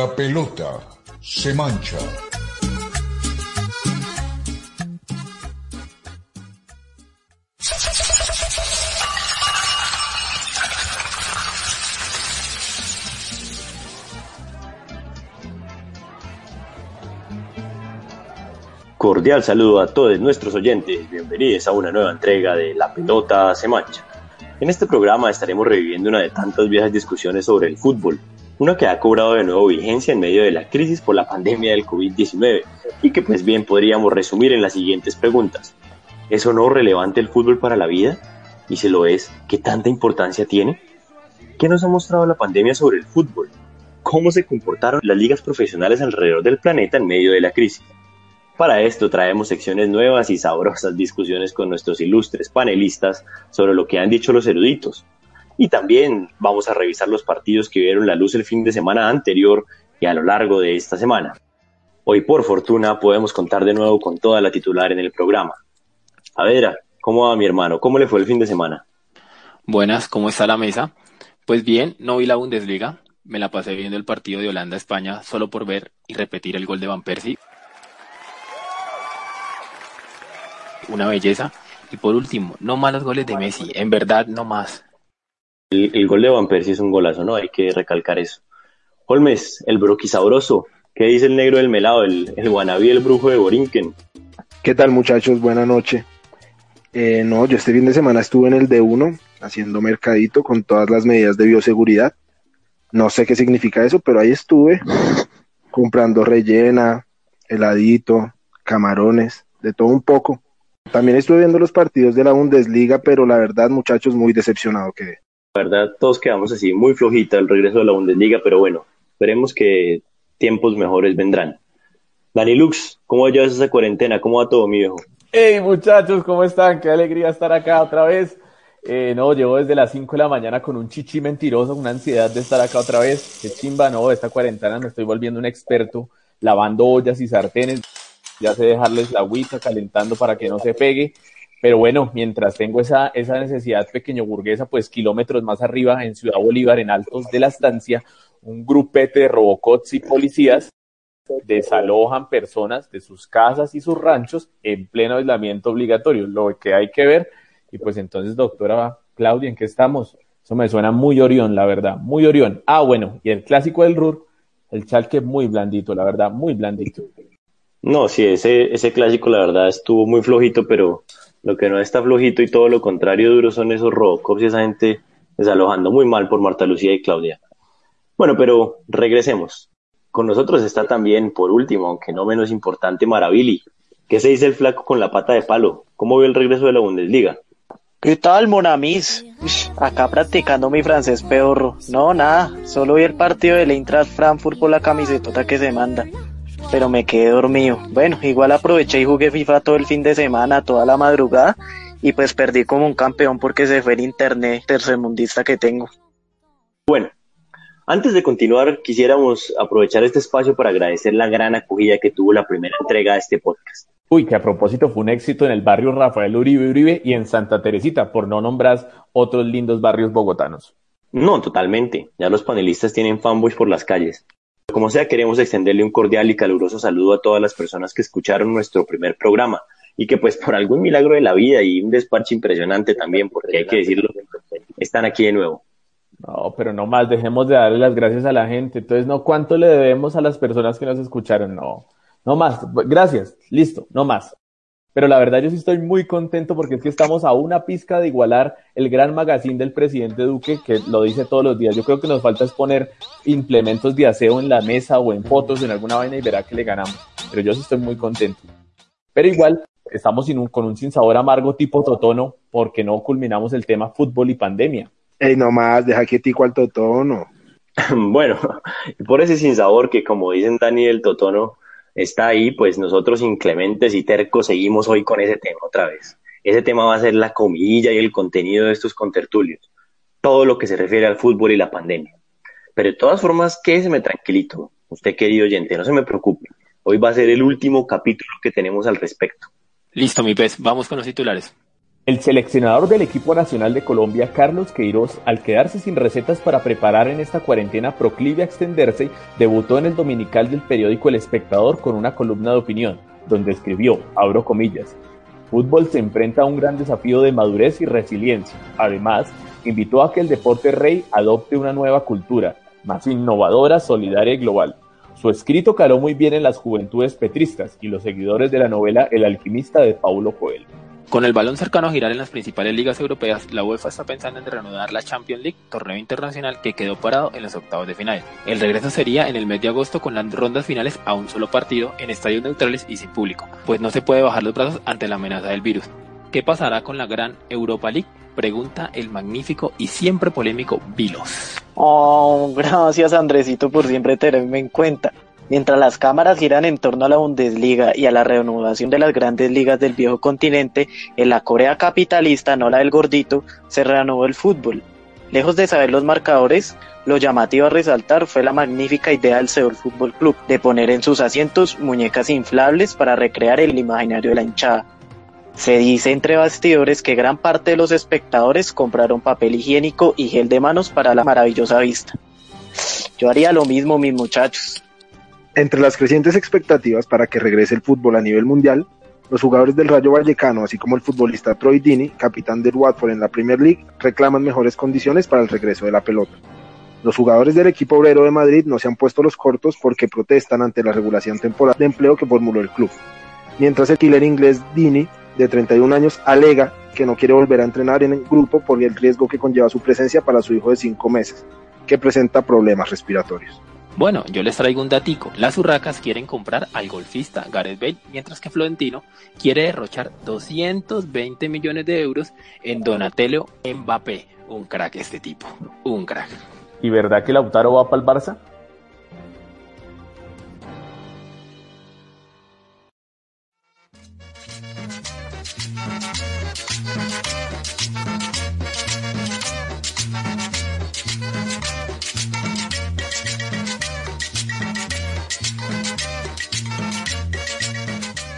La pelota se mancha. Cordial saludo a todos nuestros oyentes, bienvenidos a una nueva entrega de La pelota se mancha. En este programa estaremos reviviendo una de tantas viejas discusiones sobre el fútbol, una que ha cobrado de nuevo vigencia en medio de la crisis por la pandemia del COVID-19 y que pues bien podríamos resumir en las siguientes preguntas. ¿Es o no relevante el fútbol para la vida? Y si lo es, ¿qué tanta importancia tiene? ¿Qué nos ha mostrado la pandemia sobre el fútbol? ¿Cómo se comportaron las ligas profesionales alrededor del planeta en medio de la crisis? Para esto traemos secciones nuevas y sabrosas discusiones con nuestros ilustres panelistas sobre lo que han dicho los eruditos. Y también vamos a revisar los partidos que vieron la luz el fin de semana anterior y a lo largo de esta semana. Hoy por fortuna podemos contar de nuevo con toda la titular en el programa. A ver, ¿cómo va mi hermano? ¿Cómo le fue el fin de semana? Buenas, ¿cómo está la mesa? Pues bien, no vi la Bundesliga, me la pasé viendo el partido de Holanda-España solo por ver y repetir el gol de Van Persie. una belleza. Y por último, no malos goles de Messi, en verdad no más. El, gol de Van Persie es un golazo, ¿no? Hay que recalcar eso. Holmes, el broquisabroso. ¿Qué dice el negro del melado, el, guanabí, el brujo de Borinquen? ¿Qué tal muchachos? Buenas noches. Eh, no, yo este fin de semana estuve en el D1 haciendo mercadito con todas las medidas de bioseguridad. No sé qué significa eso, pero ahí estuve comprando rellena, heladito, camarones, de todo un poco. También estuve viendo los partidos de la Bundesliga, pero la verdad, muchachos, muy decepcionado quedé. La verdad, todos quedamos así, muy flojita el regreso de la Bundesliga, pero bueno, esperemos que tiempos mejores vendrán. Dani Lux, ¿cómo llevas esa cuarentena? ¿Cómo va todo, mi viejo? Hey, muchachos, ¿cómo están? Qué alegría estar acá otra vez. Eh, no, llevo desde las 5 de la mañana con un chichi mentiroso, una ansiedad de estar acá otra vez. Qué chimba, no, esta cuarentena me estoy volviendo un experto lavando ollas y sartenes ya sé dejarles la agüita calentando para que no se pegue. Pero bueno, mientras tengo esa, esa necesidad pequeño burguesa, pues kilómetros más arriba, en Ciudad Bolívar, en Altos de la Estancia, un grupete de robocots y policías desalojan personas de sus casas y sus ranchos en pleno aislamiento obligatorio, lo que hay que ver. Y pues entonces, doctora Claudia, ¿en qué estamos? Eso me suena muy Orión, la verdad, muy Orión. Ah, bueno, y el clásico del RUR, el chalque muy blandito, la verdad, muy blandito. No, sí, ese, ese clásico la verdad estuvo muy flojito, pero lo que no está flojito y todo lo contrario duro son esos Robocops y esa gente desalojando muy mal por Marta Lucía y Claudia. Bueno, pero regresemos. Con nosotros está también, por último, aunque no menos importante, Maravili. ¿Qué se dice el flaco con la pata de palo? ¿Cómo ve el regreso de la Bundesliga? ¿Qué tal, Monamis? Acá practicando mi francés peor. No, nada, solo vi el partido del Eintracht Frankfurt por la camiseta que se manda pero me quedé dormido. Bueno, igual aproveché y jugué FIFA todo el fin de semana, toda la madrugada, y pues perdí como un campeón porque se fue el internet tercermundista que tengo. Bueno, antes de continuar, quisiéramos aprovechar este espacio para agradecer la gran acogida que tuvo la primera entrega de este podcast. Uy, que a propósito fue un éxito en el barrio Rafael Uribe Uribe y en Santa Teresita, por no nombrar otros lindos barrios bogotanos. No, totalmente. Ya los panelistas tienen fanboys por las calles. Como sea, queremos extenderle un cordial y caluroso saludo a todas las personas que escucharon nuestro primer programa y que pues por algún milagro de la vida y un despacho impresionante también, porque hay que decirlo, están aquí de nuevo. No, pero no más, dejemos de darle las gracias a la gente. Entonces, no, ¿cuánto le debemos a las personas que nos escucharon? No, no más. Gracias, listo, no más. Pero la verdad yo sí estoy muy contento porque es que estamos a una pizca de igualar el gran magazine del presidente Duque, que lo dice todos los días. Yo creo que nos falta es poner implementos de aseo en la mesa o en fotos, en alguna vaina y verá que le ganamos. Pero yo sí estoy muy contento. Pero igual, estamos sin un, con un sinsabor amargo tipo Totono porque no culminamos el tema fútbol y pandemia. Ey, nomás, deja quietico al Totono. bueno, por ese sinsabor que como dicen Daniel Totono, está ahí, pues nosotros inclementes y tercos seguimos hoy con ese tema otra vez. Ese tema va a ser la comidilla y el contenido de estos contertulios, todo lo que se refiere al fútbol y la pandemia. Pero de todas formas, quédese tranquilito, usted querido oyente, no se me preocupe. Hoy va a ser el último capítulo que tenemos al respecto. Listo, mi pez, vamos con los titulares. El seleccionador del equipo nacional de Colombia, Carlos Queiroz, al quedarse sin recetas para preparar en esta cuarentena proclive a extenderse, debutó en el dominical del periódico El Espectador con una columna de opinión, donde escribió, abro comillas, fútbol se enfrenta a un gran desafío de madurez y resiliencia. Además, invitó a que el deporte rey adopte una nueva cultura, más innovadora, solidaria y global. Su escrito caló muy bien en las juventudes petristas y los seguidores de la novela El alquimista de Paulo Coelho. Con el balón cercano a girar en las principales ligas europeas, la UEFA está pensando en reanudar la Champions League, torneo internacional que quedó parado en los octavos de final. El regreso sería en el mes de agosto con las rondas finales a un solo partido en estadios neutrales y sin público, pues no se puede bajar los brazos ante la amenaza del virus. ¿Qué pasará con la gran Europa League? Pregunta el magnífico y siempre polémico Vilos. Oh, gracias Andresito por siempre tenerme en cuenta. Mientras las cámaras giran en torno a la Bundesliga y a la reanudación de las grandes ligas del viejo continente, en la Corea capitalista, no la del gordito, se reanudó el fútbol. Lejos de saber los marcadores, lo llamativo a resaltar fue la magnífica idea del Seoul Fútbol Club de poner en sus asientos muñecas inflables para recrear el imaginario de la hinchada. Se dice entre bastidores que gran parte de los espectadores compraron papel higiénico y gel de manos para la maravillosa vista. Yo haría lo mismo, mis muchachos. Entre las crecientes expectativas para que regrese el fútbol a nivel mundial, los jugadores del Rayo Vallecano, así como el futbolista Troy Dini, capitán del Watford en la Premier League, reclaman mejores condiciones para el regreso de la pelota. Los jugadores del equipo obrero de Madrid no se han puesto los cortos porque protestan ante la regulación temporal de empleo que formuló el club. Mientras el killer inglés Dini, de 31 años, alega que no quiere volver a entrenar en el grupo por el riesgo que conlleva su presencia para su hijo de 5 meses, que presenta problemas respiratorios. Bueno, yo les traigo un datico. Las Urracas quieren comprar al golfista Gareth Bale, mientras que Florentino quiere derrochar 220 millones de euros en Donatello Mbappé. Un crack este tipo, un crack. ¿Y verdad que Lautaro va para el Barça?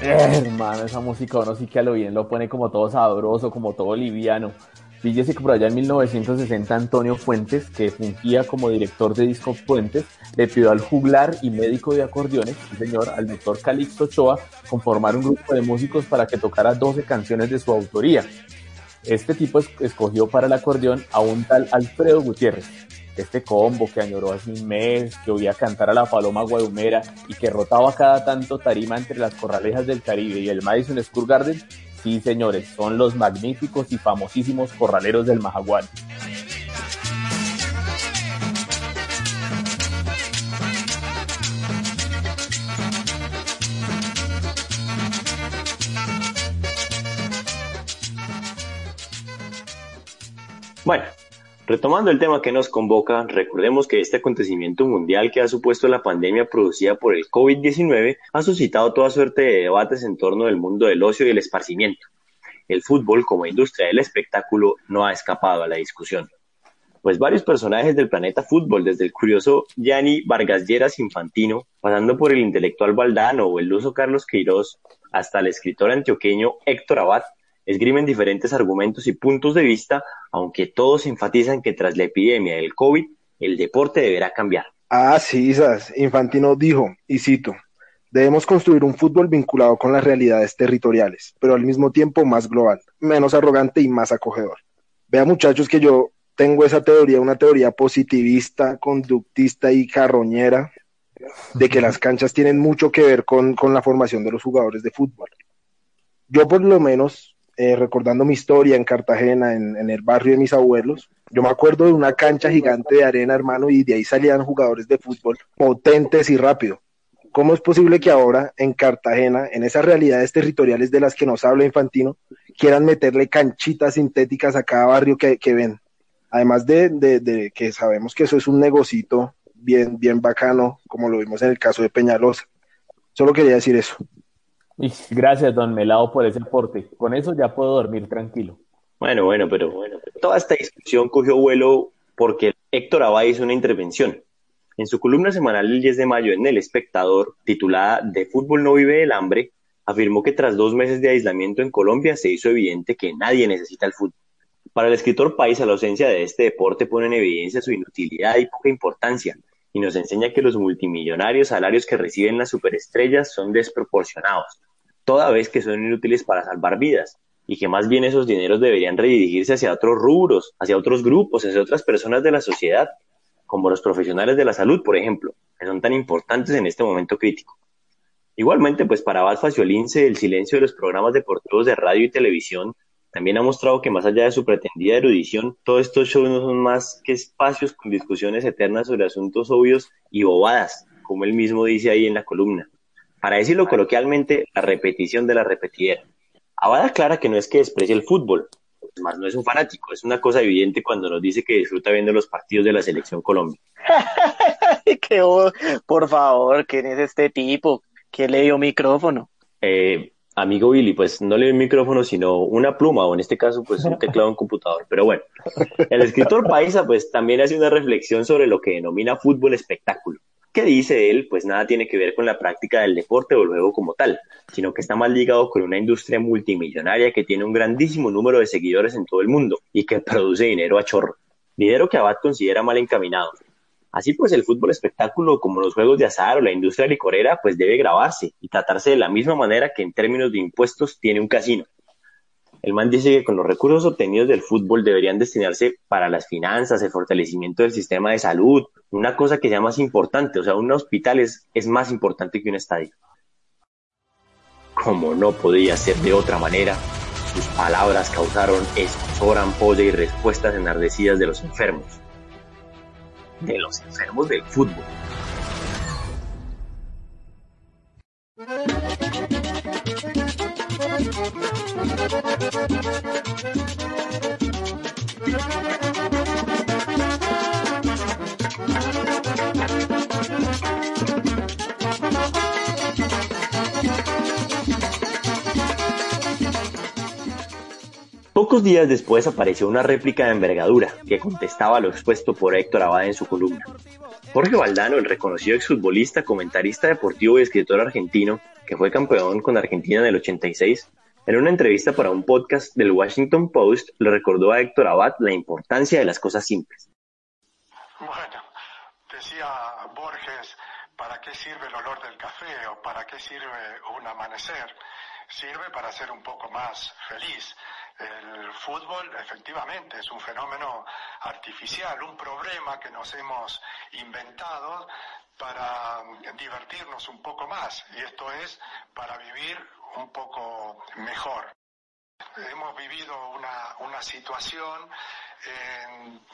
Hermano, esa música uno sí que a lo bien lo pone como todo sabroso, como todo liviano. Fíjese que por allá en 1960 Antonio Fuentes, que fungía como director de Disco Fuentes, le pidió al juglar y médico de acordeones, señor, al doctor Calixto Ochoa, conformar un grupo de músicos para que tocara 12 canciones de su autoría. Este tipo escogió para el acordeón a un tal Alfredo Gutiérrez, este combo que añoró hace un mes, que oía cantar a la paloma guadumera y que rotaba cada tanto tarima entre las corralejas del Caribe y el Madison Square Garden, sí señores, son los magníficos y famosísimos corraleros del Mahaguán. Bueno, Retomando el tema que nos convoca, recordemos que este acontecimiento mundial que ha supuesto la pandemia producida por el COVID-19 ha suscitado toda suerte de debates en torno del mundo del ocio y el esparcimiento. El fútbol como industria del espectáculo no ha escapado a la discusión. Pues varios personajes del planeta fútbol, desde el curioso Gianni Vargas Lleras Infantino, pasando por el intelectual Valdano o el luso Carlos Queiroz, hasta el escritor antioqueño Héctor Abad, esgrimen diferentes argumentos y puntos de vista, aunque todos enfatizan que tras la epidemia del COVID, el deporte deberá cambiar. Ah, sí, Isas. Infantino dijo, y cito, debemos construir un fútbol vinculado con las realidades territoriales, pero al mismo tiempo más global, menos arrogante y más acogedor. Vea muchachos que yo tengo esa teoría, una teoría positivista, conductista y carroñera, de que las canchas tienen mucho que ver con, con la formación de los jugadores de fútbol. Yo por lo menos eh, recordando mi historia en Cartagena, en, el barrio de mis abuelos, yo me acuerdo de una cancha gigante de arena, hermano, y de ahí salían jugadores de fútbol potentes y rápido. ¿Cómo es posible que ahora en Cartagena, en esas realidades territoriales de las que nos habla Infantino, quieran meterle canchitas sintéticas a cada barrio que, ven? Además de, de, que sabemos que eso es un negocito bien, bien bacano, como lo vimos en el caso de Peñalosa. Solo quería decir eso. Gracias, don Melado, por ese aporte. Con eso ya puedo dormir tranquilo. Bueno, bueno, pero bueno, toda esta discusión cogió vuelo porque Héctor Abad hizo una intervención. En su columna semanal del 10 de mayo en El Espectador, titulada De fútbol no vive el hambre, afirmó que tras dos meses de aislamiento en Colombia se hizo evidente que nadie necesita el fútbol. Para el escritor país, la ausencia de este deporte pone en evidencia su inutilidad y poca importancia, y nos enseña que los multimillonarios salarios que reciben las superestrellas son desproporcionados, toda vez que son inútiles para salvar vidas, y que más bien esos dineros deberían redirigirse hacia otros rubros, hacia otros grupos, hacia otras personas de la sociedad, como los profesionales de la salud, por ejemplo, que son tan importantes en este momento crítico. Igualmente, pues para Abad Faciolince, el silencio de los programas deportivos de radio y televisión también ha mostrado que más allá de su pretendida erudición, todos estos shows no son más que espacios con discusiones eternas sobre asuntos obvios y bobadas, como él mismo dice ahí en la columna. Para decirlo coloquialmente, la repetición de la repetidera. Abad aclara que no es que desprecie el fútbol, más no es un fanático, es una cosa evidente cuando nos dice que disfruta viendo los partidos de la selección Colombia. por favor, ¿quién es este tipo? ¿Quién le dio micrófono? Eh, amigo Billy, pues no le dio micrófono, sino una pluma, o en este caso, pues un teclado en computador. Pero bueno, el escritor Paisa, pues también hace una reflexión sobre lo que denomina fútbol espectáculo. ¿Qué dice él? Pues nada tiene que ver con la práctica del deporte o luego como tal, sino que está más ligado con una industria multimillonaria que tiene un grandísimo número de seguidores en todo el mundo y que produce dinero a chorro. Dinero que Abad considera mal encaminado, Así pues, el fútbol espectáculo, como los juegos de azar o la industria licorera, pues debe grabarse y tratarse de la misma manera que en términos de impuestos tiene un casino. El man dice que con los recursos obtenidos del fútbol deberían destinarse para las finanzas, el fortalecimiento del sistema de salud, una cosa que sea más importante, o sea, un hospital es, es más importante que un estadio. Como no podía ser de otra manera, sus palabras causaron escosor, ampolla y respuestas enardecidas de los enfermos de los enfermos del fútbol. Pocos días después apareció una réplica de envergadura que contestaba lo expuesto por Héctor Abad en su columna. Jorge Valdano, el reconocido exfutbolista, comentarista deportivo y escritor argentino, que fue campeón con Argentina en el 86, en una entrevista para un podcast del Washington Post le recordó a Héctor Abad la importancia de las cosas simples. Bueno, decía Borges, ¿para qué sirve el olor del café o para qué sirve un amanecer? Sirve para ser un poco más feliz. El fútbol efectivamente es un fenómeno artificial, un problema que nos hemos inventado para divertirnos un poco más y esto es para vivir un poco mejor. Hemos vivido una, una situación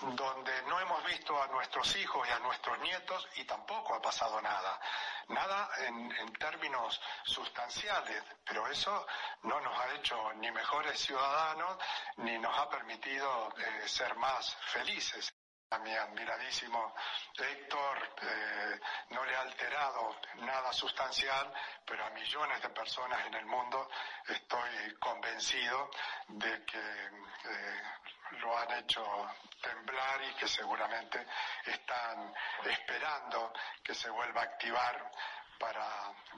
donde no hemos visto a nuestros hijos y a nuestros nietos y tampoco ha pasado nada. Nada en, en, términos sustanciales, pero eso no nos ha hecho ni mejores ciudadanos ni nos ha permitido eh, ser más felices. A mi admiradísimo Héctor eh, no le ha alterado nada sustancial, pero a millones de personas en el mundo estoy convencido de que eh, lo han hecho temblar y que seguramente están esperando que se vuelva a activar para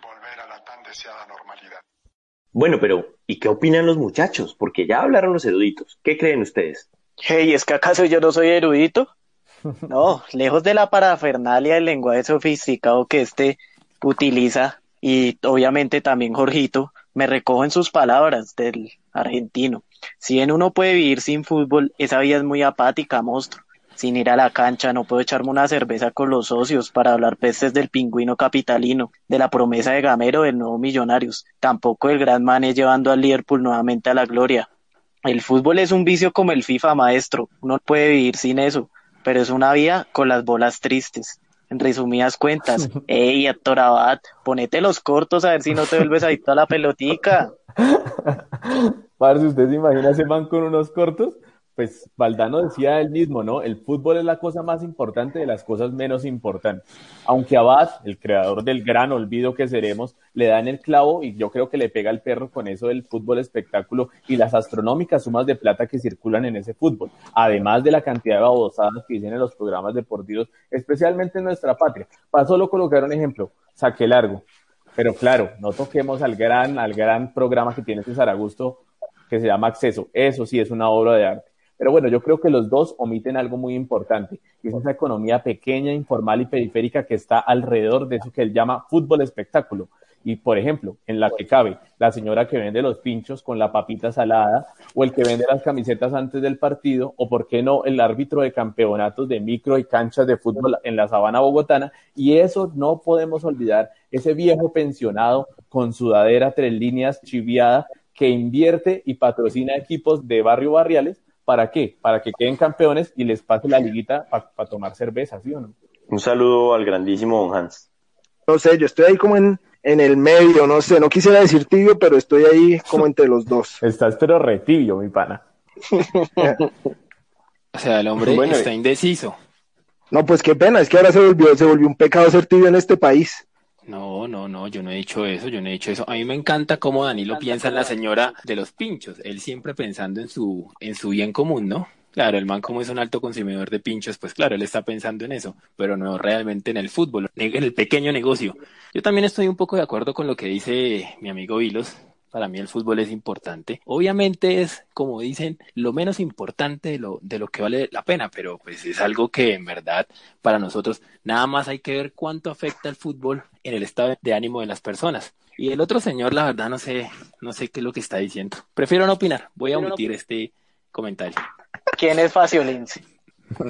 volver a la tan deseada normalidad. Bueno, pero ¿y qué opinan los muchachos? Porque ya hablaron los eruditos. ¿Qué creen ustedes? Hey, ¿es que acaso yo no soy erudito? No, lejos de la parafernalia del lenguaje sofisticado que este utiliza, y obviamente también Jorgito, me recojo en sus palabras del argentino. Si bien uno puede vivir sin fútbol, esa vida es muy apática, monstruo. Sin ir a la cancha, no puedo echarme una cerveza con los socios para hablar pestes del pingüino capitalino, de la promesa de Gamero del nuevo Millonarios, tampoco el gran Mané llevando al Liverpool nuevamente a la gloria. El fútbol es un vicio como el FIFA, maestro. Uno puede vivir sin eso pero es una vida con las bolas tristes. En resumidas cuentas, ey, Héctor Abad, ponete los cortos a ver si no te vuelves adicto a la pelotica. si ¿usted se imagina ese man con unos cortos? pues Valdano decía él mismo, ¿no? El fútbol es la cosa más importante de las cosas menos importantes. Aunque Abad, el creador del gran olvido que seremos, le da en el clavo y yo creo que le pega al perro con eso del fútbol espectáculo y las astronómicas sumas de plata que circulan en ese fútbol, además de la cantidad de babosadas que dicen en los programas deportivos, especialmente en nuestra patria. Para solo colocar un ejemplo, saque largo. Pero claro, no toquemos al gran, al gran programa que tiene César Augusto, que se llama Acceso. Eso sí es una obra de arte. Pero bueno, yo creo que los dos omiten algo muy importante, y es esa economía pequeña, informal y periférica que está alrededor de eso que él llama fútbol espectáculo. Y, por ejemplo, en la que cabe la señora que vende los pinchos con la papita salada, o el que vende las camisetas antes del partido, o, por qué no, el árbitro de campeonatos de micro y canchas de fútbol en la sabana bogotana. Y eso no podemos olvidar, ese viejo pensionado con sudadera, tres líneas, chiviada, que invierte y patrocina equipos de barrio barriales. ¿Para qué? Para que queden campeones y les pase la liguita para tomar cerveza, ¿sí o no? Un saludo al grandísimo Don Hans. No sé, yo estoy ahí como en, en el medio, no sé, no quisiera decir tibio, pero estoy ahí como entre los dos. Estás pero re tibio, mi pana. O sea, el hombre Bueno, está indeciso. No, pues qué pena, es que ahora se volvió, se volvió un pecado ser tibio en este país. No, no, no, yo no he dicho eso, yo no he dicho eso. A mí me encanta cómo Danilo piensa en la señora de los pinchos, él siempre pensando en su, en su bien común, ¿no? Claro, el man como es un alto consumidor de pinchos, pues claro, él está pensando en eso, pero no realmente en el fútbol, en el pequeño negocio. Yo también estoy un poco de acuerdo con lo que dice mi amigo Vilos. Para mí el fútbol es importante. Obviamente es, como dicen, lo menos importante de lo, de lo que vale la pena, pero pues es algo que en verdad para nosotros nada más hay que ver cuánto afecta el fútbol en el estado de ánimo de las personas. Y el otro señor, la verdad, no sé, no sé qué es lo que está diciendo. Prefiero no opinar. Voy a omitir este comentario. ¿Quién es Faciolince?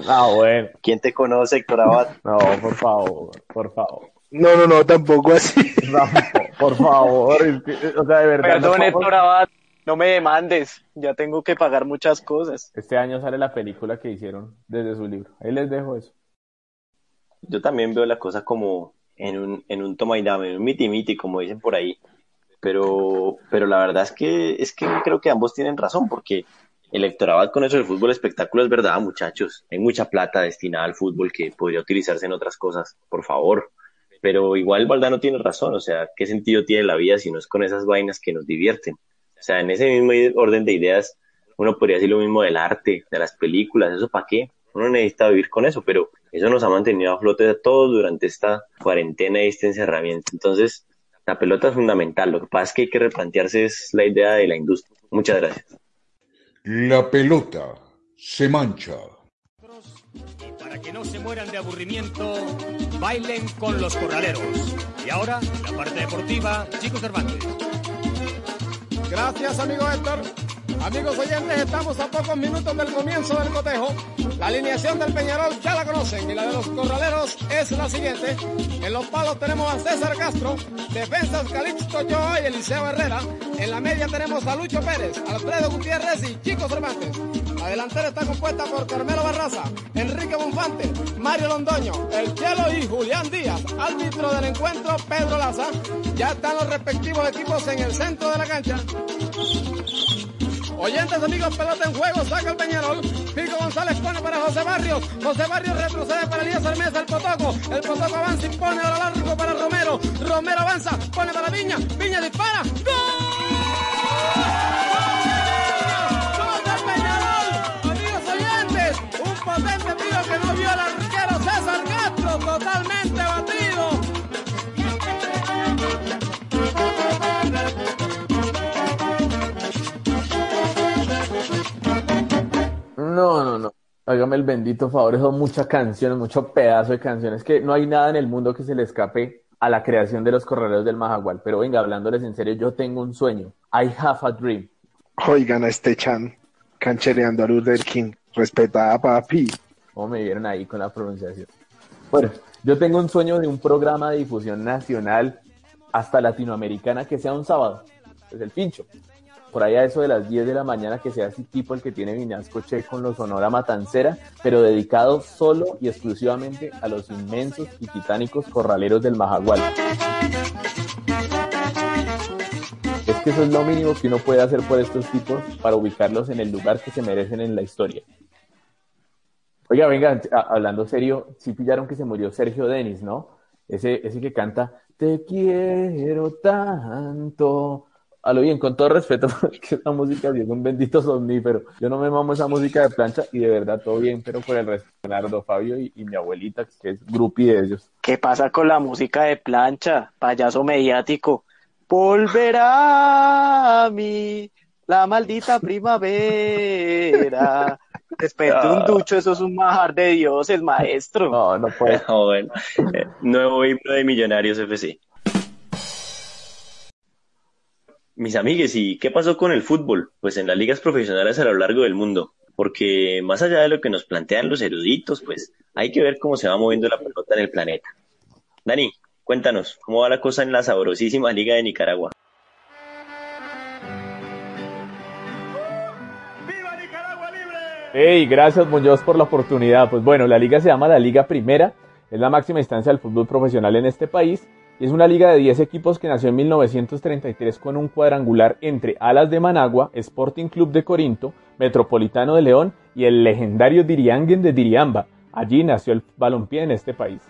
Ah, bueno. ¿Quién te conoce, Héctor Abad? No, por favor, por favor. No, no, no, tampoco así. No, por favor, es que, o sea, de verdad. Perdón, no Héctor Abad, no me demandes. Ya tengo que pagar muchas cosas. Este año sale la película que hicieron desde su libro. Ahí les dejo eso. Yo también veo la cosa como en un, en un toma y dame, en un miti miti, como dicen por ahí. Pero, pero la verdad es que, es que creo que ambos tienen razón, porque el electorado con eso del fútbol espectáculo es verdad, muchachos. Hay mucha plata destinada al fútbol que podría utilizarse en otras cosas, por favor. Pero igual Valdano tiene razón, o sea, ¿qué sentido tiene la vida si no es con esas vainas que nos divierten? O sea, en ese mismo orden de ideas, uno podría decir lo mismo del arte, de las películas, ¿eso para qué? Uno necesita vivir con eso, pero eso nos ha mantenido a flote a todos durante esta cuarentena y este encerramiento. Entonces, la pelota es fundamental. Lo que pasa es que hay que replantearse es la idea de la industria. Muchas gracias. La pelota se mancha. Para que no se mueran de aburrimiento, bailen con los corraleros. Y ahora, la parte deportiva, Chico Cervantes. Gracias, amigo Héctor. Amigos oyentes, estamos a pocos minutos del comienzo del cotejo. La alineación del Peñarol ya la conocen y la de los corraleros es la siguiente. En los palos tenemos a César Castro, defensas Calixto Joa y Eliseo Herrera. En la media tenemos a Lucho Pérez, Alfredo Gutiérrez y Chico Cervantes. La delantera está compuesta por Carmelo Barraza, Enrique Bonfante, Mario Londoño, El Chelo y Julián Díaz. Árbitro del encuentro, Pedro Laza. Ya están los respectivos equipos en el centro de la cancha. Oyentes, amigos, pelota en juego, saca el Peñarol. Pico González pone para José Barrios. José Barrios retrocede para Elías Hermesa, el Potoco. El Potoco avanza y pone ahora largo para Romero. Romero avanza, pone para Viña. Viña dispara. ¡Gol! Potente tiro que no vio al arquero César Castro, totalmente batido. Hágame el bendito favor, son muchas canciones, mucho pedazo de canciones, que no hay nada en el mundo que se le escape a la creación de los corraleros del Majagual. Pero venga, hablándoles en serio, yo tengo un sueño. I have a dream. Oigan a este Chan, canchereando a Luther King. Respetada, papi. ¿Cómo me vieron ahí con la pronunciación? Bueno, yo tengo un sueño de un programa de difusión nacional hasta latinoamericana que sea un sábado. Es el pincho. Por ahí a eso de las 10 de la mañana que sea así tipo el que tiene Viñasco Che con los Sonora Matancera, pero dedicado solo y exclusivamente a los inmensos y titánicos corraleros del Majagual. Es que eso es lo mínimo que uno puede hacer por estos tipos para ubicarlos en el lugar que se merecen en la historia. Oiga, venga, hablando serio, sí pillaron que se murió Sergio Denis, ¿no? Ese, ese que canta Te quiero tanto. A lo bien, con todo respeto, porque esa música sí es un bendito somnífero. Yo no me mamo esa música de plancha y de verdad todo bien, pero por el resto, Leonardo, Fabio y, y mi abuelita, que es grupi de ellos. ¿Qué pasa con la música de plancha? Payaso mediático. Volverá a mí la maldita primavera. Después de un ducho, eso es un majar de dioses, maestro. No, no puede. Ah, bueno. Eh, nuevo himno de Millonarios FC. Mis amigues, ¿y qué pasó con el fútbol? Pues en las ligas profesionales a lo largo del mundo. Porque más allá de lo que nos plantean los eruditos, pues hay que ver cómo se va moviendo la pelota en el planeta. Dani, cuéntanos, ¿cómo va la cosa en la sabrosísima Liga de Nicaragua? Hey, gracias Muñoz por la oportunidad. Pues bueno, la liga se llama la Liga Primera, es la máxima instancia del fútbol profesional en este país es una liga de 10 equipos que nació en 1933 con un cuadrangular entre Alas de Managua, Sporting Club de Corinto, Metropolitano de León y el legendario Dirianguen de Diriamba. Allí nació el balompié en este país.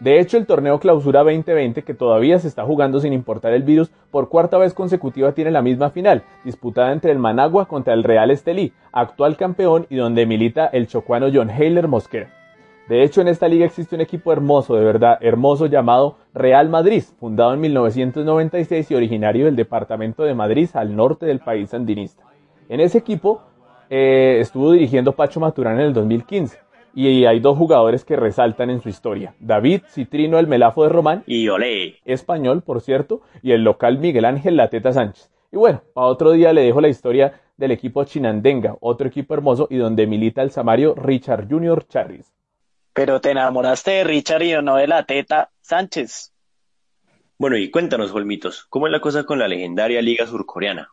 De hecho, el torneo Clausura 2020, que todavía se está jugando sin importar el virus, por cuarta vez consecutiva tiene la misma final, disputada entre el Managua contra el Real Estelí, actual campeón y donde milita el chocuano John Heiler Mosquera. De hecho, en esta liga existe un equipo hermoso, de verdad, hermoso llamado Real Madrid, fundado en 1996 y originario del departamento de Madrid al norte del país andinista. En ese equipo eh, estuvo dirigiendo Pacho Maturana en el 2015 y hay dos jugadores que resaltan en su historia. David Citrino, el Melafo de Román. Y Olé. Español, por cierto. Y el local Miguel Ángel Lateta Sánchez. Y bueno, para otro día le dejo la historia del equipo Chinandenga, otro equipo hermoso y donde milita el samario Richard Junior Charris. Pero te enamoraste de Richard y no de Lateta Sánchez. Bueno, y cuéntanos, Olmitos, ¿cómo es la cosa con la legendaria Liga Surcoreana?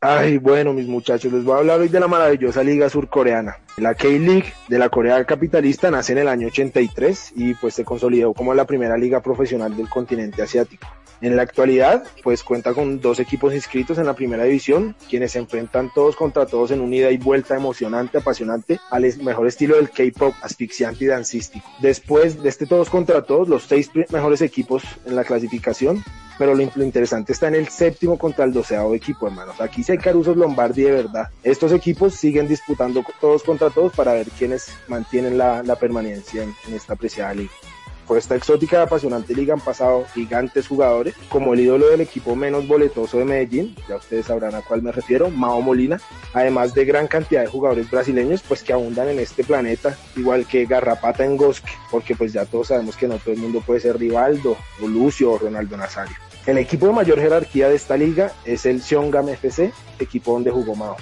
Ay, bueno, mis muchachos, les voy a hablar hoy de la maravillosa Liga Surcoreana. La K-League de la Corea capitalista nace en el año 83 y pues se consolidó como la primera liga profesional del continente asiático. En la actualidad, pues cuenta con dos equipos inscritos en la primera división, quienes se enfrentan todos contra todos en una ida y vuelta emocionante, apasionante, al mejor estilo del K-pop, asfixiante y dancístico. Después de este todos contra todos, los seis mejores equipos en la clasificación pero lo, interesante está en el séptimo contra el doceavo equipo, hermanos. Aquí sí hay Carusos Lombardi de verdad. Estos equipos siguen disputando todos contra todos para ver quiénes mantienen la, la permanencia en, en, esta apreciada liga. Por esta exótica y apasionante liga han pasado gigantes jugadores, como el ídolo del equipo menos boletoso de Medellín, ya ustedes sabrán a cuál me refiero, Mao Molina, además de gran cantidad de jugadores brasileños, pues que abundan en este planeta, igual que Garrapata en Gosque, porque pues ya todos sabemos que no todo el mundo puede ser Rivaldo, o Lucio, o Ronaldo Nazario. El equipo de mayor jerarquía de esta liga es el Seongam FC, equipo donde jugó Mao.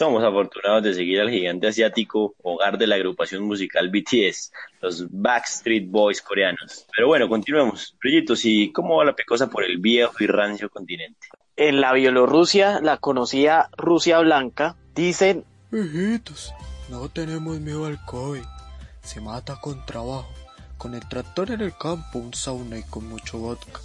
Somos afortunados de seguir al gigante asiático, hogar de la agrupación musical BTS, los Backstreet Boys coreanos. Pero bueno, continuemos. Proyectos, ¿y cómo va la pecosa por el viejo y rancio continente? En la Bielorrusia, la conocida Rusia Blanca, dicen... Hijitos, no tenemos miedo al COVID. Se mata con trabajo. Con el tractor en el campo, un sauna y con mucho vodka.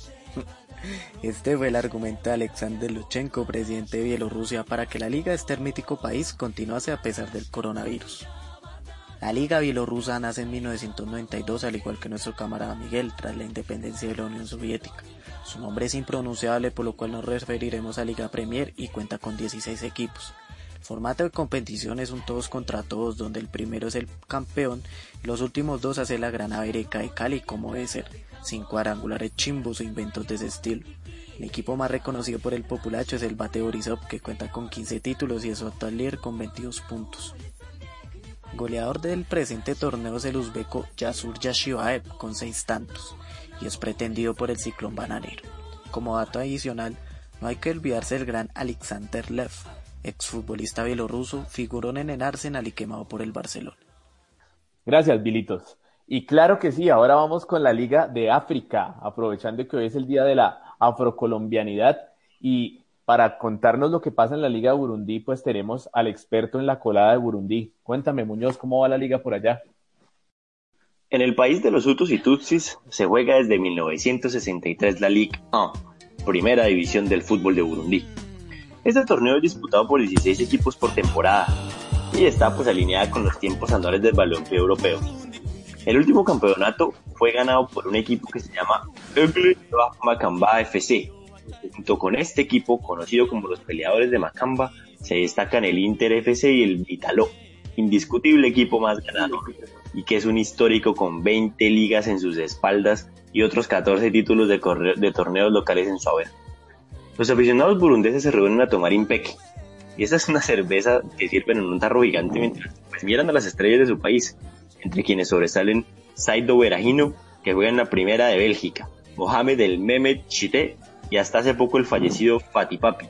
Este fue el argumento de Alexander Luchenko, presidente de Bielorrusia, para que la Liga de este mítico país continuase a pesar del coronavirus. La Liga Bielorrusa nace en 1992, al igual que nuestro camarada Miguel, tras la independencia de la Unión Soviética. Su nombre es impronunciable, por lo cual nos referiremos a Liga Premier y cuenta con 16 equipos. El formato de competición es un todos contra todos, donde el primero es el campeón y los últimos dos hacen la gran América de Cali, como debe ser sin cuadrangulares chimbos o inventos de ese estilo. El equipo más reconocido por el populacho es el Bate Borisov, que cuenta con 15 títulos y es su actual líder con 22 puntos. Goleador del presente torneo es el uzbeco Yasur Yashivaev con 6 tantos y es pretendido por el Ciclón Bananero. Como dato adicional, no hay que olvidarse del gran Alexander Lev, exfutbolista bielorruso, figurón en el Arsenal y quemado por el Barcelona. Gracias, Bilitos. Y claro que sí, ahora vamos con la Liga de África, aprovechando que hoy es el día de la afrocolombianidad y para contarnos lo que pasa en la Liga de Burundi, pues tenemos al experto en la colada de Burundi. Cuéntame, Muñoz, ¿cómo va la liga por allá? En el país de los Hutus y Tutsis se juega desde 1963 la Ligue 1, primera división del fútbol de Burundi. Este torneo es disputado por 16 equipos por temporada y está pues alineada con los tiempos anuales del balompié europeo. El último campeonato fue ganado por un equipo que se llama Ugly Macamba FC. Junto con este equipo, conocido como los peleadores de Macamba, se destacan el Inter FC y el Vitalo, indiscutible equipo más ganador, y que es un histórico con 20 ligas en sus espaldas y otros 14 títulos de, torneos locales en su haber. Los aficionados burundeses se reúnen a tomar impeque, y esa es una cerveza que sirven en un tarro gigante mientras pues, miran a las estrellas de su país, entre quienes sobresalen Saido Berahino, que juega en la primera de Bélgica, Mohamed El Mehmet Chite y hasta hace poco el fallecido Fatih Papi,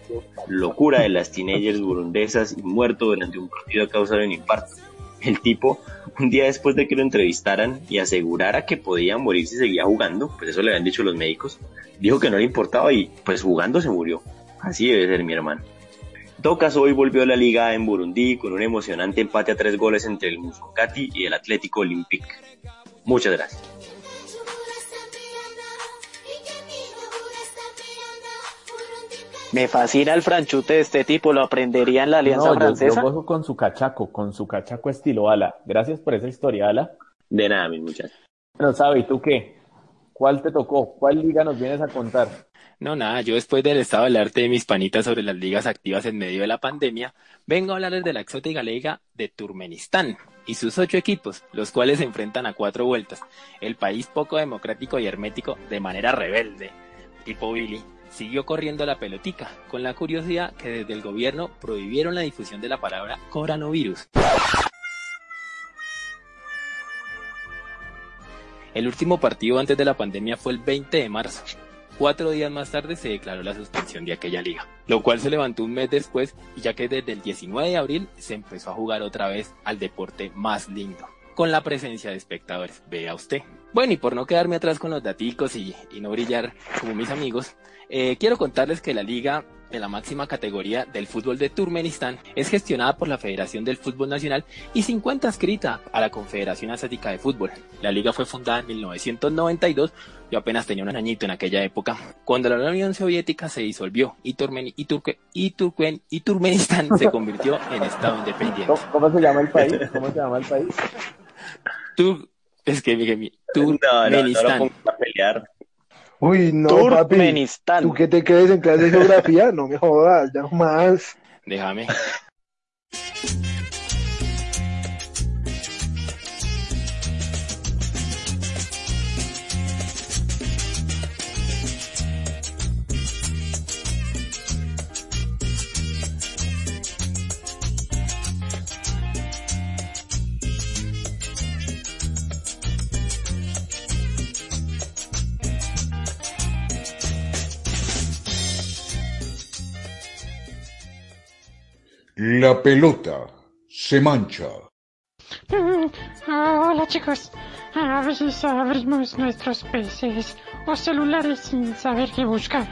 locura de las teenagers burundesas y muerto durante un partido a causa de un infarto. El tipo, un día después de que lo entrevistaran y asegurara que podía morir si seguía jugando, pues eso le habían dicho los médicos, dijo que no le importaba y pues jugando se murió. Así debe ser mi hermano. Caso, hoy volvió a la liga en Burundi con un emocionante empate a tres goles entre el Muscocati y el Atlético Olympique. Muchas gracias. Me fascina el franchute de este tipo, lo aprendería en la Alianza no, Francesa. Yo, yo con su cachaco, con su cachaco estilo ala. Gracias por esa historia, ala. De nada, mi muchacho. Bueno, sabe, ¿y tú qué? ¿Cuál te tocó? ¿Cuál liga nos vienes a contar? No, nada, yo después del estado del arte de mis panitas sobre las ligas activas en medio de la pandemia, vengo a hablarles de la exótica liga de Turmenistán y sus ocho equipos, los cuales se enfrentan a cuatro vueltas. El país poco democrático y hermético de manera rebelde, tipo Billy, siguió corriendo la pelotica, con la curiosidad que desde el gobierno prohibieron la difusión de la palabra coronavirus. El último partido antes de la pandemia fue el 20 de marzo. Cuatro días más tarde se declaró la suspensión de aquella liga, lo cual se levantó un mes después, ya que desde el 19 de abril se empezó a jugar otra vez al deporte más lindo, con la presencia de espectadores, vea usted. Bueno, y por no quedarme atrás con los daticos y, y no brillar como mis amigos, eh, quiero contarles que la liga de la máxima categoría del fútbol de Turkmenistán es gestionada por la Federación del Fútbol Nacional y se encuentra escrita a la Confederación Asiática de Fútbol. La liga fue fundada en 1992, yo apenas tenía un añito en aquella época, cuando la Unión Soviética se disolvió y, Turmen y, Turque y, Turquen y Turkmenistán se convirtió en Estado independiente. ¿Cómo, ¿Cómo, se llama el país? ¿Cómo se llama el país? Tur es que, que Turkmenistán. No, no, no pelear. Uy, no, Turkmenistán. papi. ¿Tú qué te crees en clase de geografía? No me jodas, ya no más. Déjame. La pelota se mancha. Mm, hola chicos, a veces abrimos nuestros PCs o celulares sin saber qué buscar.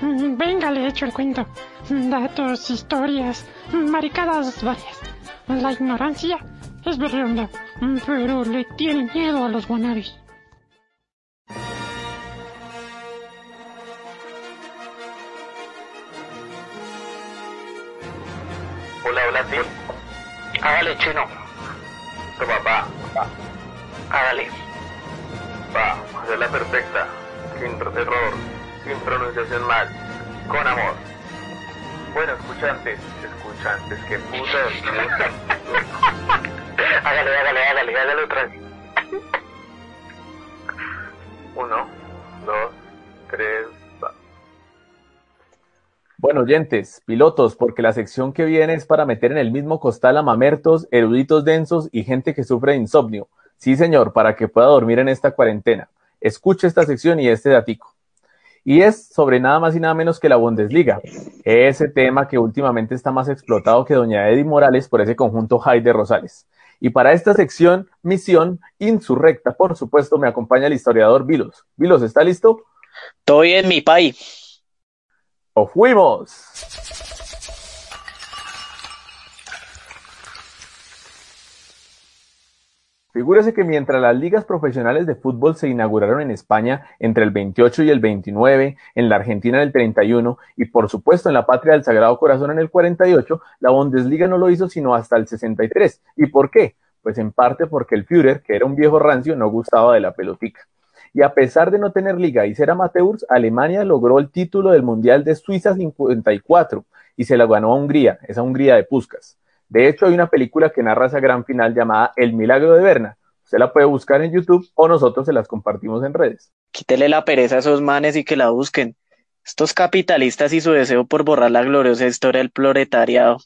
Mm, venga, le echo el cuento. Datos, historias, maricadas varias. La ignorancia es berrionda, pero le tiene miedo a los wannabes. Perfecta. Sin error, sin pronunciación mal. Con amor. Bueno, escuchantes, escuchantes, qué putas. hágale, hágale, hágale, hágale otra vez. Uno, dos, tres, va. Bueno, oyentes, pilotos, porque la sección que viene es para meter en el mismo costal a mamertos, eruditos densos y gente que sufre de insomnio. Sí, señor, para que pueda dormir en esta cuarentena. Escuche esta sección y este datico. Y es sobre nada más y nada menos que la Bundesliga, ese tema que últimamente está más explotado que doña Eddie Morales por ese conjunto High de Rosales. Y para esta sección, misión insurrecta, por supuesto, me acompaña el historiador Vilos. Vilos, ¿está listo? Estoy en mi país. ¡O fuimos! Figúrese que mientras las ligas profesionales de fútbol se inauguraron en España entre el 28 y el 29, en la Argentina en el 31 y por supuesto en la patria del Sagrado Corazón en el 48, la Bundesliga no lo hizo sino hasta el 63. ¿Y por qué? Pues en parte porque el Führer, que era un viejo rancio, no gustaba de la pelotica. Y a pesar de no tener liga y ser amateurs, Alemania logró el título del Mundial de Suiza 54 y se la ganó a Hungría, esa Hungría de Puskas. De hecho, hay una película que narra esa gran final llamada El Milagro de Berna. Usted la puede buscar en YouTube o nosotros se las compartimos en redes. Quítele la pereza a esos manes y que la busquen. Estos capitalistas y su deseo por borrar la gloriosa historia del proletariado.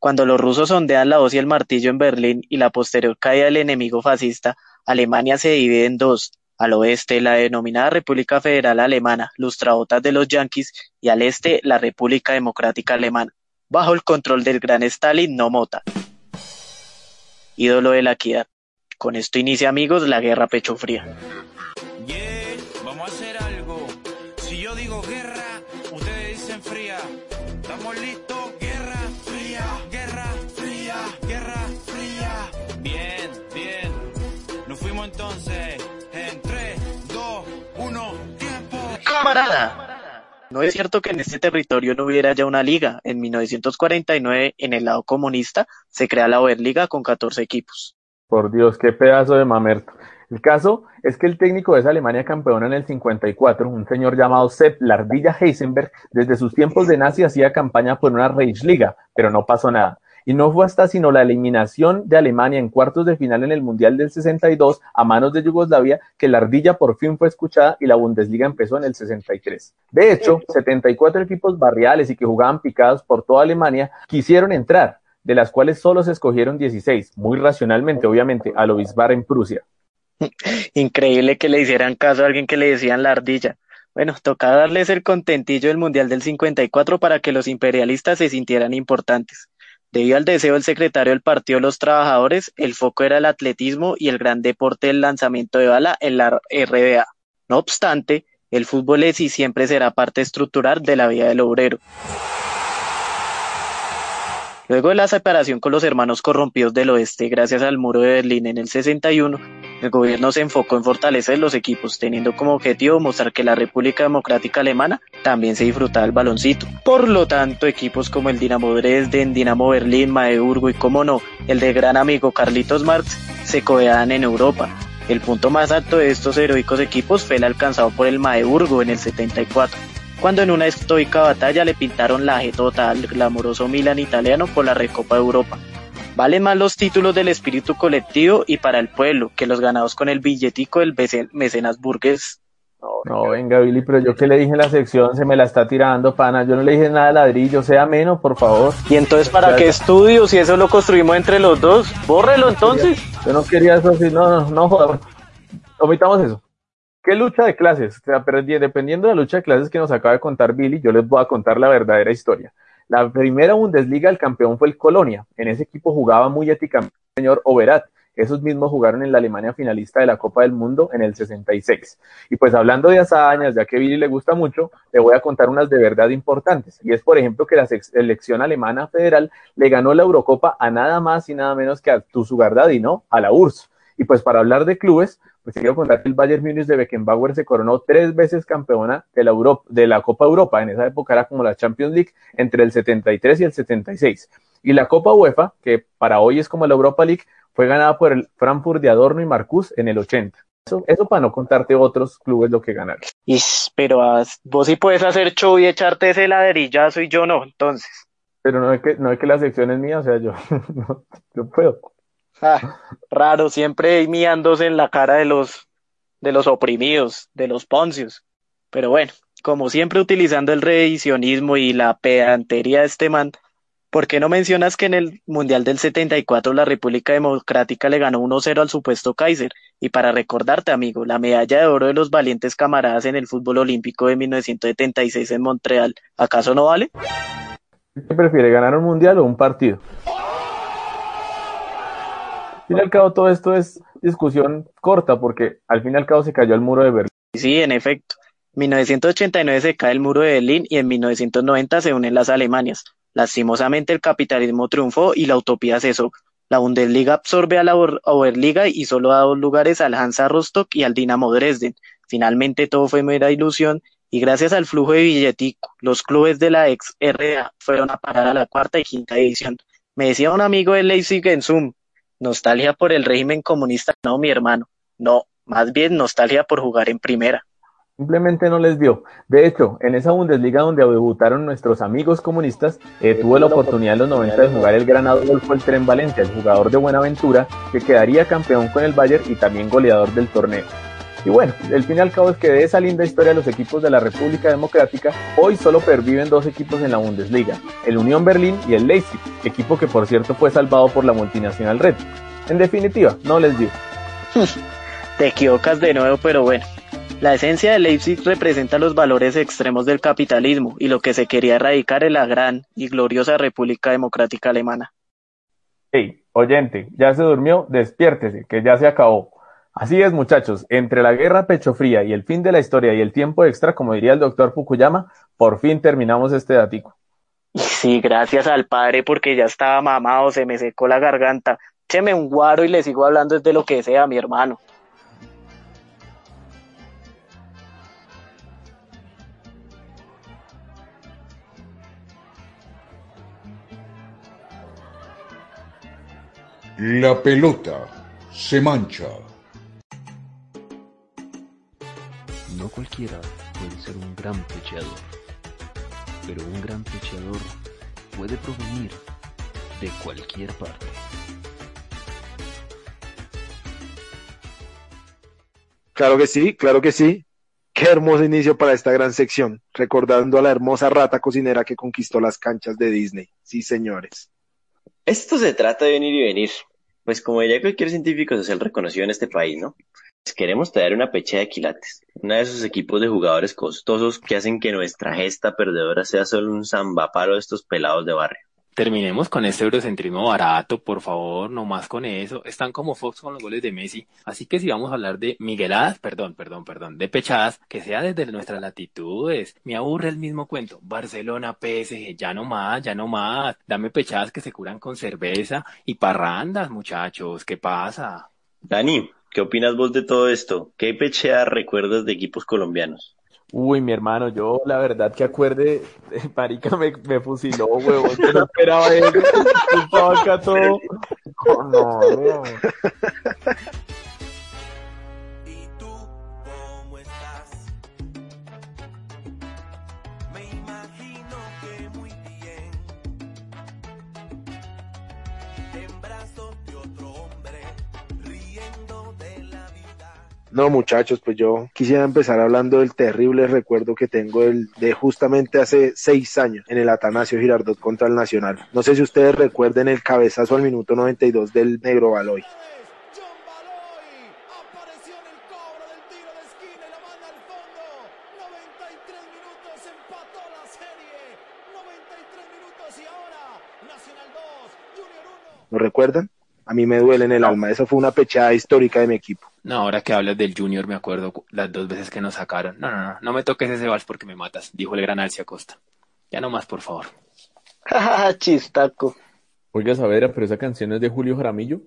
Cuando los rusos sondean la hoz y el martillo en Berlín y la posterior caída del enemigo fascista, Alemania se divide en dos. Al oeste, la denominada República Federal Alemana, lustrabotas de los yanquis, y al este, la República Democrática Alemana, bajo el control del gran Stalin no Mota, ídolo de la equidad. Con esto inicia, amigos, la guerra pecho fría. Vamos a hacer algo. Si yo digo guerra, ustedes dicen fría. ¿Estamos listos? Guerra fría, guerra fría, guerra fría. Bien, bien. Nos fuimos entonces en 3, 2, 1, tiempo. ¡Camarada! No es cierto que en este territorio no hubiera ya una liga. En 1949, en el lado comunista, se crea la Oberliga con 14 equipos. Por Dios, qué pedazo de mamerto. El caso es que el técnico de esa Alemania campeona en el 54, un señor llamado Sepp Lardilla Heisenberg, desde sus tiempos de nazi hacía campaña por una Reichsliga, pero no pasó nada. Y no fue hasta sino la eliminación de Alemania en cuartos de final en el Mundial del 62 a manos de Yugoslavia que la ardilla por fin fue escuchada y la Bundesliga empezó en el 63. De hecho, 74 equipos barriales y que jugaban picados por toda Alemania quisieron entrar, de las cuales solo se escogieron 16, muy racionalmente, obviamente, al Obisbar en Prusia. Increíble que le hicieran caso a alguien que le decían la ardilla. Bueno, toca darles el contentillo del Mundial del 54 para que los imperialistas se sintieran importantes. Debido al deseo del secretario del Partido los Trabajadores, el foco era el atletismo y el gran deporte del lanzamiento de bala en la RDA. No obstante, el fútbol es y siempre será parte estructural de la vida del obrero. Luego de la separación con los hermanos corrompidos del oeste gracias al muro de Berlín en el 61, el gobierno se enfocó en fortalecer los equipos, teniendo como objetivo mostrar que la República Democrática Alemana también se disfrutaba del baloncito. Por lo tanto, equipos como el Dinamo Dresden, Dinamo Berlín, Maeburgo y, como no, el de gran amigo Carlitos Marx, se codeaban en Europa. El punto más alto de estos heroicos equipos fue el alcanzado por el Maeburgo en el 74 cuando en una estoica batalla le pintaron la jetota al glamoroso Milan italiano por la Recopa de Europa. Valen más los títulos del espíritu colectivo y para el pueblo que los ganados con el billetico del mecenas burgués. No, venga, Billy, pero yo que le dije en la sección, se me la está tirando, pana. Yo no le dije nada de ladrillo, sea menos, por favor. ¿Y entonces para qué estudio si eso lo construimos entre los dos? Bórrelo entonces. Yo no quería eso así, no, no, no, joder. Omitamos eso. ¿Qué lucha de clases? O sea, pero dependiendo de la lucha de clases que nos acaba de contar Billy, yo les voy a contar la verdadera historia. La primera Bundesliga, el campeón fue el Colonia. En ese equipo jugaba muy éticamente el señor Oberat. Esos mismos jugaron en la Alemania finalista de la Copa del Mundo en el 66. Y pues hablando de hazañas, ya que Billy le gusta mucho, le voy a contar unas de verdad importantes. Y es, por ejemplo, que la selección alemana federal le ganó la Eurocopa a nada más y nada menos que a Tuzugardadi, ¿no? A la URSS. Y pues para hablar de clubes, pues quiero contar que el Bayern Múnich de Beckenbauer se coronó tres veces campeona de la, Europa, de la Copa Europa. En esa época era como la Champions League entre el 73 y el 76. Y la Copa UEFA, que para hoy es como la Europa League, fue ganada por el Frankfurt de Adorno y Marcus en el 80. Eso, eso para no contarte otros clubes lo que ganaron. Y, pero vos sí puedes hacer show y echarte ese ladrillazo y yo no, entonces. Pero no es que, no es que la sección es mía, o sea, yo no, yo puedo. Ah, raro, siempre miándose en la cara de los, de los oprimidos, de los poncios. Pero bueno, como siempre utilizando el revisionismo y la pedantería de este man, ¿por qué no mencionas que en el Mundial del 74 la República Democrática le ganó 1-0 al supuesto Kaiser? Y para recordarte, amigo, la medalla de oro de los valientes camaradas en el fútbol olímpico de 1976 en Montreal, ¿acaso no vale? ¿Qué prefiere, ganar un mundial o un partido? Fin y al cabo todo esto es discusión corta porque al fin y al cabo se cayó el muro de Berlín. Sí, en efecto. En 1989 se cae el muro de Berlín y en 1990 se unen las Alemanias. Lastimosamente el capitalismo triunfó y la utopía cesó. La Bundesliga absorbe a la Oberliga y solo da dos lugares al Hansa Rostock y al Dinamo Dresden. Finalmente todo fue mera ilusión y gracias al flujo de billetico, los clubes de la ex RA fueron a parar a la cuarta y quinta edición. Me decía un amigo de Leipzig en Zoom, Nostalgia por el régimen comunista, no, mi hermano. No, más bien nostalgia por jugar en primera. Simplemente no les dio. De hecho, en esa Bundesliga donde debutaron nuestros amigos comunistas, eh, tuvo la oportunidad en los 90 de jugar el gran Adolfo el Tren Valencia, el jugador de Buenaventura, que quedaría campeón con el Bayern y también goleador del torneo. Y bueno, el fin y al cabo es que de esa linda historia de los equipos de la República Democrática, hoy solo perviven dos equipos en la Bundesliga, el Unión Berlín y el Leipzig, equipo que por cierto fue salvado por la multinacional Red. En definitiva, no les dio. Te equivocas de nuevo, pero bueno. La esencia de Leipzig representa los valores extremos del capitalismo y lo que se quería erradicar en la gran y gloriosa República Democrática Alemana. Hey, oyente, ya se durmió, despiértese, que ya se acabó. Así es, muchachos, entre la guerra pecho fría y el fin de la historia y el tiempo extra, como diría el doctor Fukuyama, por fin terminamos este datico. Sí, gracias al padre porque ya estaba mamado, se me secó la garganta. Écheme un guaro y le sigo hablando desde lo que sea, mi hermano. La pelota se mancha. No cualquiera puede ser un gran pecheador, pero un gran pecheador puede provenir de cualquier parte. Claro que sí, claro que sí. Qué hermoso inicio para esta gran sección, recordando a la hermosa rata cocinera que conquistó las canchas de Disney. Sí, señores. Esto se trata de venir y venir. Pues como diría cualquier científico social reconocido en este país, ¿no? Queremos traer una pecha de quilates, uno de esos equipos de jugadores costosos que hacen que nuestra gesta perdedora sea solo un zambaparo de estos pelados de barrio. Terminemos con este eurocentrismo barato, por favor, no más con eso. Están como Fox con los goles de Messi. Así que si vamos a hablar de migueladas, perdón, perdón, perdón, de pechadas, que sea desde nuestras latitudes. Me aburre el mismo cuento. Barcelona, PSG, ya no más, ya no más. Dame pechadas que se curan con cerveza y parrandas, muchachos. ¿Qué pasa? Dani, ¿qué opinas vos de todo esto? ¿Qué pecheadas recuerdas de equipos colombianos? Uy, mi hermano, yo la verdad que acuerde, marica me, me fusiló, huevón, yo no esperaba eso, estaba acá todo, oh, no, no. No, muchachos, pues yo quisiera empezar hablando del terrible recuerdo que tengo de justamente hace seis años en el Atanasio Girardot contra el Nacional. No sé si ustedes recuerden el cabezazo al minuto 92 del Negro Baloy. ¿Lo recuerdan? A mí me duele en el alma. Esa fue una pechada histórica de mi equipo. No, ahora que hablas del Junior me acuerdo las dos veces que nos sacaron. No, no, no, no me toques ese vals porque me matas, dijo el gran Alcia Costa. Ya no más, por favor. Chistaco. Oiga, Saavedra, pero esa canción es de Julio Jaramillo.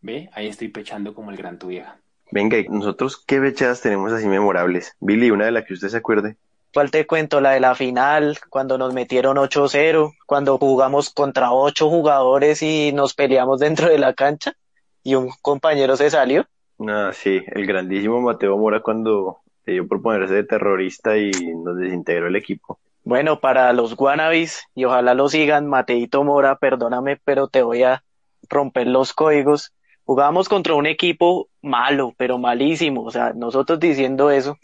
Ve, ahí estoy pechando como el gran tu vieja. Venga, ¿y nosotros qué pechadas tenemos así memorables? Billy, una de las que usted se acuerde. ¿Cuál te cuento? La de la final, cuando nos metieron 8-0, cuando jugamos contra ocho jugadores y nos peleamos dentro de la cancha y un compañero se salió. Ah, sí, el grandísimo Mateo Mora cuando se dio por ponerse de terrorista y nos desintegró el equipo. Bueno, para los wannabis, y ojalá lo sigan, Mateito Mora, perdóname, pero te voy a romper los códigos. Jugábamos contra un equipo malo, pero malísimo, o sea, nosotros diciendo eso.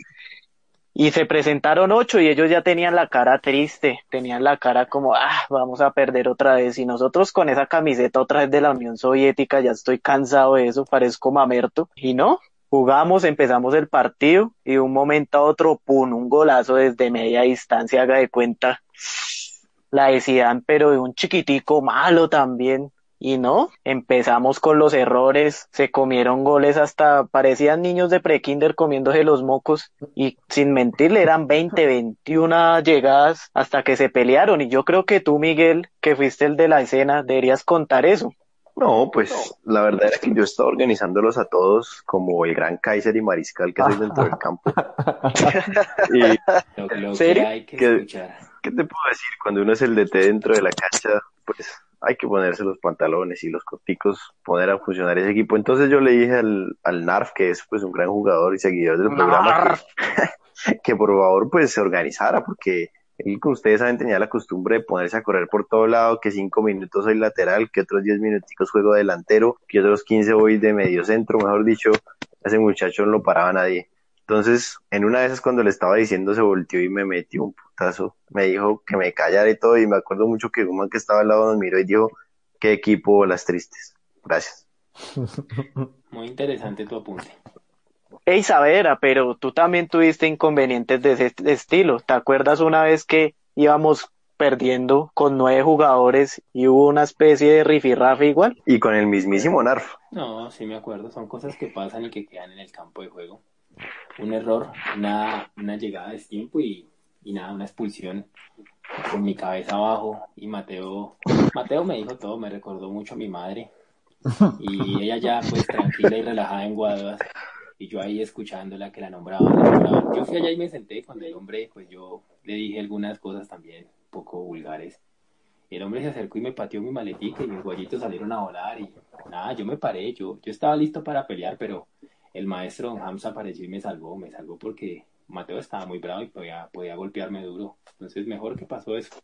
Y se presentaron ocho y ellos ya tenían la cara triste, tenían la cara como, ah, vamos a perder otra vez. Y nosotros con esa camiseta otra vez de la Unión Soviética, ya estoy cansado de eso, parezco mamerto. Y no, jugamos, empezamos el partido y de un momento a otro, pum, un golazo desde media distancia, haga de cuenta. La decían, pero de un chiquitico malo también. Y no, empezamos con los errores, se comieron goles hasta parecían niños de prekinder comiéndose los mocos y sin mentirle eran 20, 21 llegadas hasta que se pelearon y yo creo que tú Miguel, que fuiste el de la escena, deberías contar eso. No, pues la verdad es que yo estaba organizándolos a todos como el gran Kaiser y Mariscal que soy dentro del campo. y, Lo, lo ¿Serio? que hay que ¿Qué? escuchar. ¿Qué te puedo decir? Cuando uno es el DT dentro de la cancha, pues hay que ponerse los pantalones y los corticos, poner a funcionar ese equipo. Entonces yo le dije al, al Narf, que es pues un gran jugador y seguidor del programa, que, que por favor pues se organizara, porque él, como ustedes saben, tenía la costumbre de ponerse a correr por todo lado, que cinco minutos soy lateral, que otros diez minuticos juego delantero, que otros quince voy de medio centro, mejor dicho, ese muchacho no lo paraba nadie. Entonces, en una de esas cuando le estaba diciendo, se volteó y me metió un putazo. Me dijo que me callara y todo, y me acuerdo mucho que un man que estaba al lado nos miró y dijo, qué equipo las tristes. Gracias. Muy interesante tu apunte. Ey, Savera, pero tú también tuviste inconvenientes de ese estilo. ¿Te acuerdas una vez que íbamos perdiendo con nueve jugadores y hubo una especie de rifirrafe igual? Y con el mismísimo Narf. No, sí me acuerdo. Son cosas que pasan y que quedan en el campo de juego. Un error, una, una llegada de tiempo y, y nada, una expulsión con mi cabeza abajo. Y Mateo, Mateo me dijo todo, me recordó mucho a mi madre. Y ella ya pues tranquila y relajada en Guaduas y yo ahí escuchándola que la nombraba, la nombraba. Yo fui allá y me senté con el hombre, pues yo le dije algunas cosas también poco vulgares. El hombre se acercó y me pateó mi maletica y mis guayitos salieron a volar y nada, yo me paré, yo, yo estaba listo para pelear, pero el maestro Don Hamza apareció y me salvó, me salvó porque Mateo estaba muy bravo y podía, podía golpearme duro. Entonces mejor que pasó eso.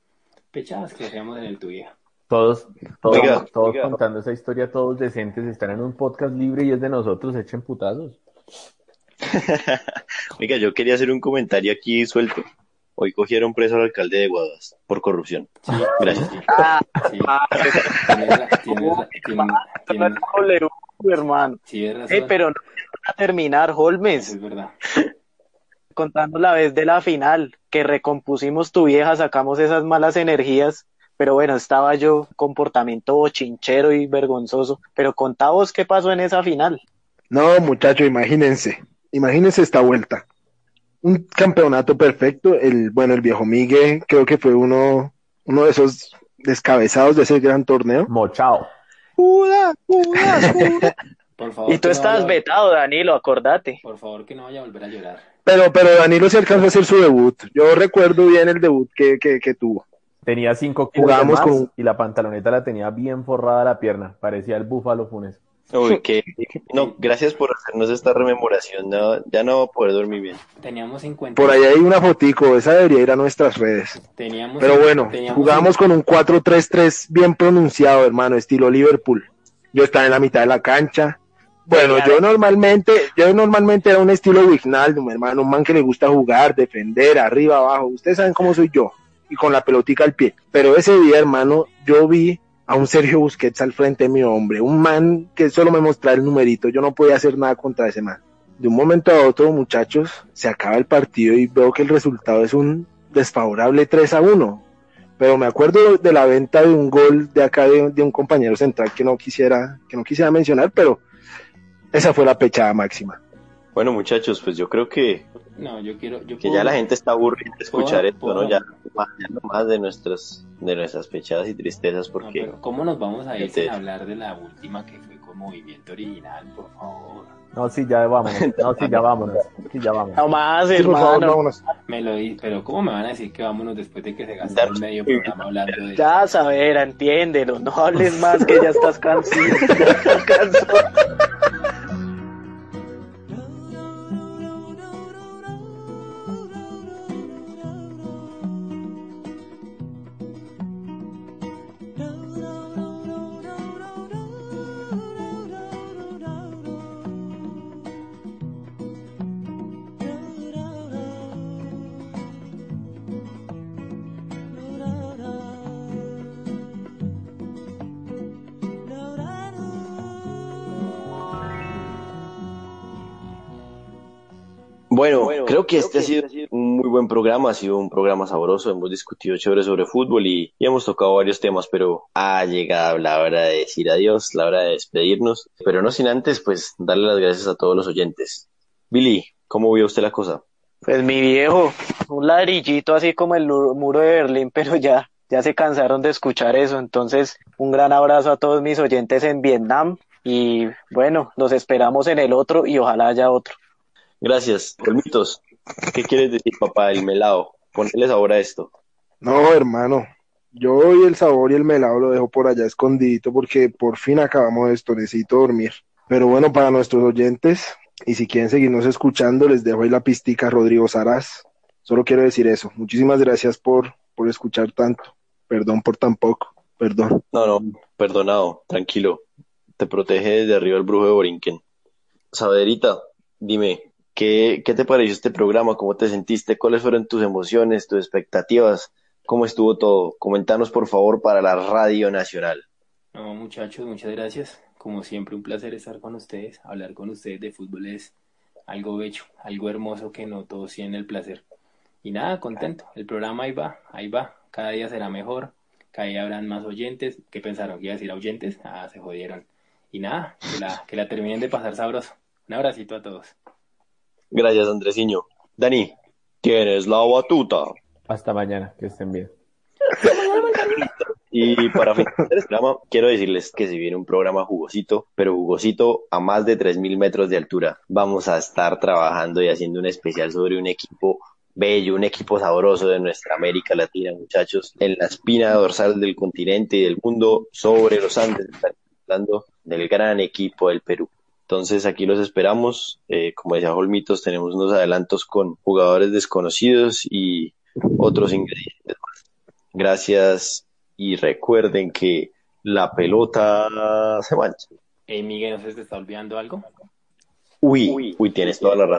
Pechadas que hacíamos en el tuyo. Todos, todos, Oiga, todos oiga. contando esa historia, todos decentes, están en un podcast libre y es de nosotros, echen putazos. Oiga, yo quería hacer un comentario aquí suelto. Hoy cogieron preso al alcalde de Guadas por corrupción. Gracias. Sí, W, hermano. razón. Ey, pero no a terminar, Holmes, Es verdad. contando la vez de la final, que recompusimos tu vieja, sacamos esas malas energías, pero bueno, estaba yo, comportamiento bochinchero y vergonzoso, pero contá vos qué pasó en esa final. No, muchacho, imagínense, imagínense esta vuelta. Un campeonato perfecto, el, bueno, el viejo Miguel creo que fue uno, uno de esos descabezados de ese gran torneo. Mochao. Y tú no vaya- vetado, Danilo, acordate. Por favor, que no vaya a volver a llorar. Pero, pero Danilo se alcanzó a hacer su debut. Yo recuerdo bien el debut que, que, que tuvo. Tenía cinco kilos más con- y la pantaloneta la tenía bien forrada la pierna, parecía el búfalo Funes. Uy, que no, gracias por hacernos esta rememoración. No, ya no voy a poder dormir bien. Teníamos 50. Por ahí hay una fotico, esa debería ir a nuestras redes. Teníamos, Pero bueno, teníamos jugábamos con un 4-3-3 bien pronunciado, hermano, estilo Liverpool. Yo estaba en la mitad de la cancha. Bueno, yo normalmente, yo normalmente era un estilo Wijnaldum, hermano, un man que le gusta jugar, defender, arriba, abajo. Ustedes saben cómo soy yo, y con la pelotica al pie. Pero ese día, hermano, yo vi a un Sergio Busquets al frente de mi hombre, un man que solo me mostraba el numerito, yo no podía hacer nada contra ese man. De un momento a otro, muchachos, se acaba el partido y veo que el resultado es un desfavorable 3 a 1. Pero me acuerdo de la venta de un gol de acá de, de un compañero central que no quisiera, que no quisiera mencionar, pero esa fue la pechada máxima. Bueno, muchachos, pues yo creo que, No, yo quiero. Yo que puedo- ya la gente está aburrida de escuchar puedo- esto, ¿no? Ya, ya no más de nuestras, de nuestras pechadas y tristezas, No, porque pero ¿Cómo nos vamos a ir sin hablar de la última que fue con movimiento original, por favor? No, sí, ya vámonos, no, sí, ya vámonos, sí, ya vámonos. No más, Sí, por favor, hermano. vámonos. Me lo di, pero ¿cómo me van a decir que vámonos después de que se gastaron medio programa hablando de Ya, Savera, entiéndelo, no hables más que ya estás cansado. Ya estás cansado. Que este ha sido un muy buen programa, ha sido un programa sabroso, hemos discutido chévere sobre fútbol y, y hemos tocado varios temas, pero ha llegado la hora de decir adiós, la hora de despedirnos, pero no sin antes, pues, darle las gracias a todos los oyentes. Billy, ¿cómo vio usted la cosa? Pues mi viejo, un ladrillito así como el muro de Berlín, pero ya, ya se cansaron de escuchar eso. Entonces, un gran abrazo a todos mis oyentes en Vietnam y bueno, los esperamos en el otro y ojalá haya otro. Gracias. Olmitos, ¿qué quieres decir, papá? El melao. Ponles ahora esto. No, hermano, Yo hoy el sabor y el melado lo dejo por allá escondidito porque por fin acabamos esto, necesito dormir. Pero bueno, para nuestros oyentes, y si quieren seguirnos escuchando, les dejo ahí la pistica Rodrigo Saraz. Solo quiero decir eso. Muchísimas gracias por, por escuchar tanto. Perdón por tan poco. Perdón. No, no, perdonado, tranquilo. Te protege desde arriba el brujo de Borinquen. Saberita, dime, ¿qué, ¿qué te pareció este programa? ¿Cómo te sentiste? ¿Cuáles fueron tus emociones, tus expectativas? ¿Cómo estuvo todo? Comentanos, por favor, para la Radio Nacional. No, muchachos, muchas gracias. Como siempre, un placer estar con ustedes. Hablar con ustedes de fútbol es algo bello, algo hermoso que no todos tienen el placer. Y nada, contento. El programa ahí va, ahí va. Cada día será mejor. Cada día habrán más oyentes. ¿Qué pensaron? ¿Que iba a decir oyentes? Ah, se jodieron. Y nada, que la, que la terminen de pasar sabroso. Un abracito a todos. Gracias, Andresiño. Dani, tienes la batuta. Hasta mañana, que estén bien. Y para finalizar el programa, quiero decirles que se viene un programa jugosito, pero jugosito a más de 3.000 metros de altura. Vamos a estar trabajando y haciendo un especial sobre un equipo bello, un equipo sabroso de nuestra América Latina, muchachos, en la espina dorsal del continente y del mundo, sobre los Andes, hablando del gran equipo del Perú. Entonces aquí los esperamos. Eh, como decía Holmitos, tenemos unos adelantos con jugadores desconocidos y otros ingredientes más. Gracias y recuerden que la pelota se mancha. Hey, Miguel, ¿no se te está olvidando algo? Uy, uy, tienes toda la razón.